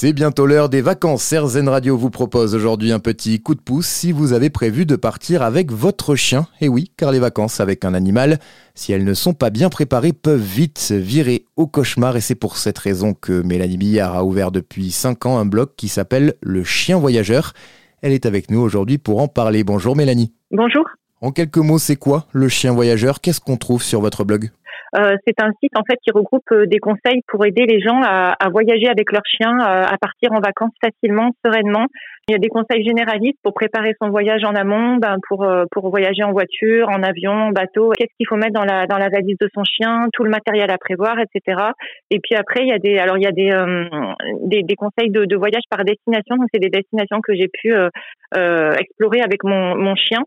C'est bientôt l'heure des vacances. RZN Radio vous propose aujourd'hui un petit coup de pouce si vous avez prévu de partir avec votre chien. Et oui, car les vacances avec un animal, si elles ne sont pas bien préparées, peuvent vite virer au cauchemar. Et c'est pour cette raison que Mélanie Billard a ouvert depuis 5 ans un blog qui s'appelle Le Chien Voyageur. Elle est avec nous aujourd'hui pour en parler. Bonjour Mélanie. Bonjour. En quelques mots, c'est quoi le chien voyageur? Qu'est-ce qu'on trouve sur votre blog? C'est un site en fait qui regroupe euh, des conseils pour aider les gens à, à voyager avec leur chien, euh, à partir en vacances facilement, sereinement. Il y a des conseils généralistes pour préparer son voyage en amont, ben pour pour voyager en voiture, en avion, en bateau. Qu'est-ce qu'il faut mettre dans la dans la valise de son chien, tout le matériel à prévoir, etc. Et puis après il y a des alors il y a des des, des, conseils de, de, voyage par destination. Donc c'est des destinations que j'ai pu explorer avec mon mon chien.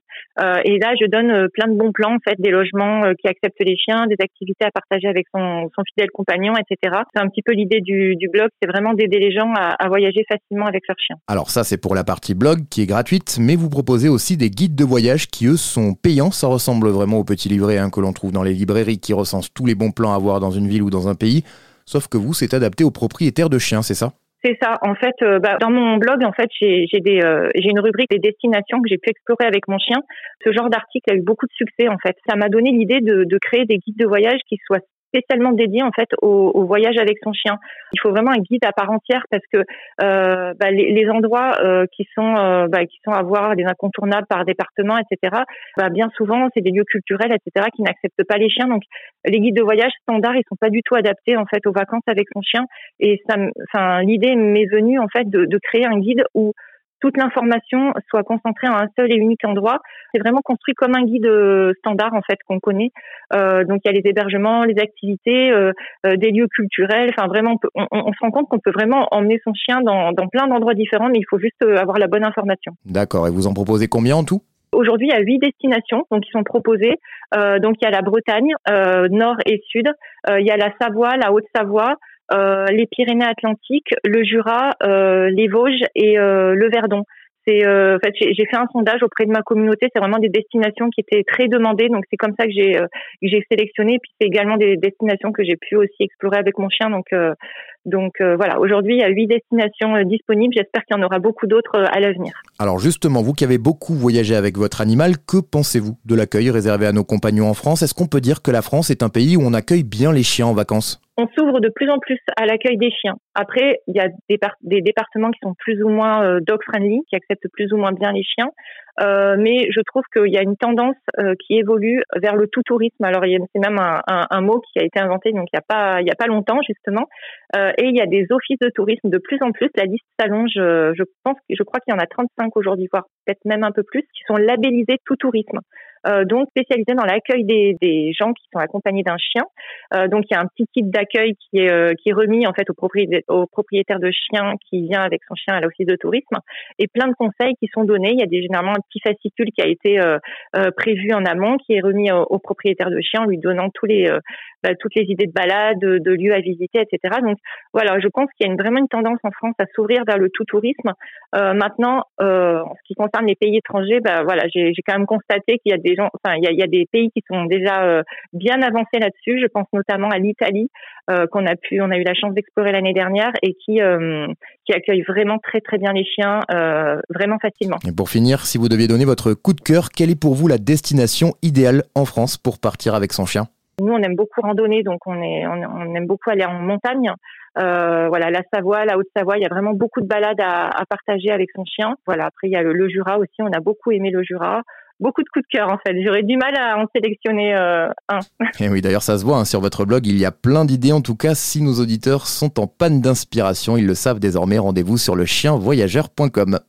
et là je donne plein de bons plans en fait, des logements qui acceptent les chiens, des activités à partager avec son, fidèle compagnon, etc. C'est un petit peu l'idée du, blog, c'est vraiment d'aider les gens à, voyager facilement avec leur chien. Alors ça, c'est pour la partie blog qui est gratuite, mais vous proposez aussi des guides de voyage qui, eux, sont payants. Ça ressemble vraiment au petit livret hein, que l'on trouve dans les librairies qui recensent tous les bons plans à voir dans une ville ou dans un pays. Sauf que vous, c'est adapté aux propriétaires de chiens, c'est ça? C'est ça. En fait, euh, bah, dans mon blog, en fait, j'ai euh, j'ai une rubrique des destinations que j'ai pu explorer avec mon chien. Ce genre d'article a eu beaucoup de succès. En fait, ça m'a donné l'idée de créer des guides de voyage qui soient spécialement dédié en fait au, au, voyage avec son chien. Il faut vraiment un guide à part entière parce que euh, bah, les, les, endroits euh, qui sont euh, bah, qui sont à voir des incontournables par département, etc. Bah, bien souvent c'est des lieux culturels, etc. qui n'acceptent pas les chiens. Donc les guides de voyage standards ils sont pas du tout adaptés en fait aux vacances avec son chien. Et ça, enfin l'idée m'est venue en fait de, de créer un guide où toute l'information soit concentrée en un seul et unique endroit. C'est vraiment construit comme un guide euh, standard en fait qu'on connaît. Euh, donc il y a les hébergements, les activités, euh, euh des lieux culturels. Enfin vraiment, on, on, on se rend compte qu'on peut vraiment emmener son chien dans, dans plein d'endroits différents, mais il faut juste euh, avoir la bonne information. D'accord. Et vous en proposez combien en tout? Aujourd'hui, il y a huit destinations donc qui sont proposées. Euh, donc il y a la Bretagne, euh, nord et sud. Euh, il y a la Savoie, la Haute-Savoie, les Pyrénées-Atlantiques, le Jura, euh, les Vosges et euh, le Verdon. C'est en fait j'ai fait un sondage auprès de ma communauté. C'est vraiment des destinations qui étaient très demandées, donc c'est comme ça que j'ai j'ai sélectionné. Puis c'est également des destinations que j'ai pu aussi explorer avec mon chien. Donc donc voilà, aujourd'hui il y a huit destinations disponibles. J'espère qu'il y en aura beaucoup d'autres à l'avenir. Alors justement, vous qui avez beaucoup voyagé avec votre animal, que pensez-vous de l'accueil réservé à nos compagnons en France? Est-ce qu'on peut dire que la France est un pays où on accueille bien les chiens en vacances? On s'ouvre de plus en plus à l'accueil des chiens. Après, il y a des, départements qui sont plus ou moins euh, dog-friendly, qui acceptent plus ou moins bien les chiens. Euh, mais je trouve qu'il y a une tendance euh, qui évolue vers le tout tourisme. Alors, c'est même un, un, un, mot qui a été inventé donc il n'y a pas a pas longtemps justement. Et il y a des offices de tourisme de plus en plus. La liste s'allonge. Je je crois qu'il y en a 35 aujourd'hui, voire peut-être même un peu plus, qui sont labellisés tout tourisme. Euh, donc spécialisé dans l'accueil des, des, gens qui sont accompagnés d'un chien. Euh, donc il y a un petit kit d'accueil qui est euh, qui est remis en fait au propriétaire, de chien qui vient avec son chien à l'office de tourisme et plein de conseils qui sont donnés. Il y a des, généralement un petit fascicule qui a été euh, prévu en amont qui est remis au, au propriétaire de chien en lui donnant tous les bah, toutes les idées de balade, de, lieux à visiter, etc. Donc voilà, je pense qu'il y a vraiment une tendance en France à s'ouvrir vers le tout tourisme. maintenant, en ce qui concerne les pays étrangers, bah voilà, j'ai quand même constaté qu'il y a des gens, enfin, il y a, il y a des pays qui sont déjà euh, bien avancés là-dessus. Je pense notamment à l'Italie, euh, qu'on a pu, on a eu la chance d'explorer l'année dernière et qui euh, qui accueille vraiment très très bien les chiens, vraiment facilement. Et pour finir, si vous deviez donner votre coup de cœur, quelle est pour vous la destination idéale en France pour partir avec son chien? Nous, on aime beaucoup randonner, donc on est, on, aime beaucoup aller en montagne. Euh, voilà, la Savoie, la Haute-Savoie, il y a vraiment beaucoup de balades à, à, partager avec son chien. Voilà, après il y a le, le, Jura aussi, on a beaucoup aimé le Jura beaucoup de coups de cœur en fait. J'aurais du mal à en sélectionner euh, un. Et oui, d'ailleurs ça se voit hein, sur votre blog, il y a plein d'idées. En tout cas, si nos auditeurs sont en panne d'inspiration, ils le savent désormais. Rendez-vous sur le chienvoyageur.com.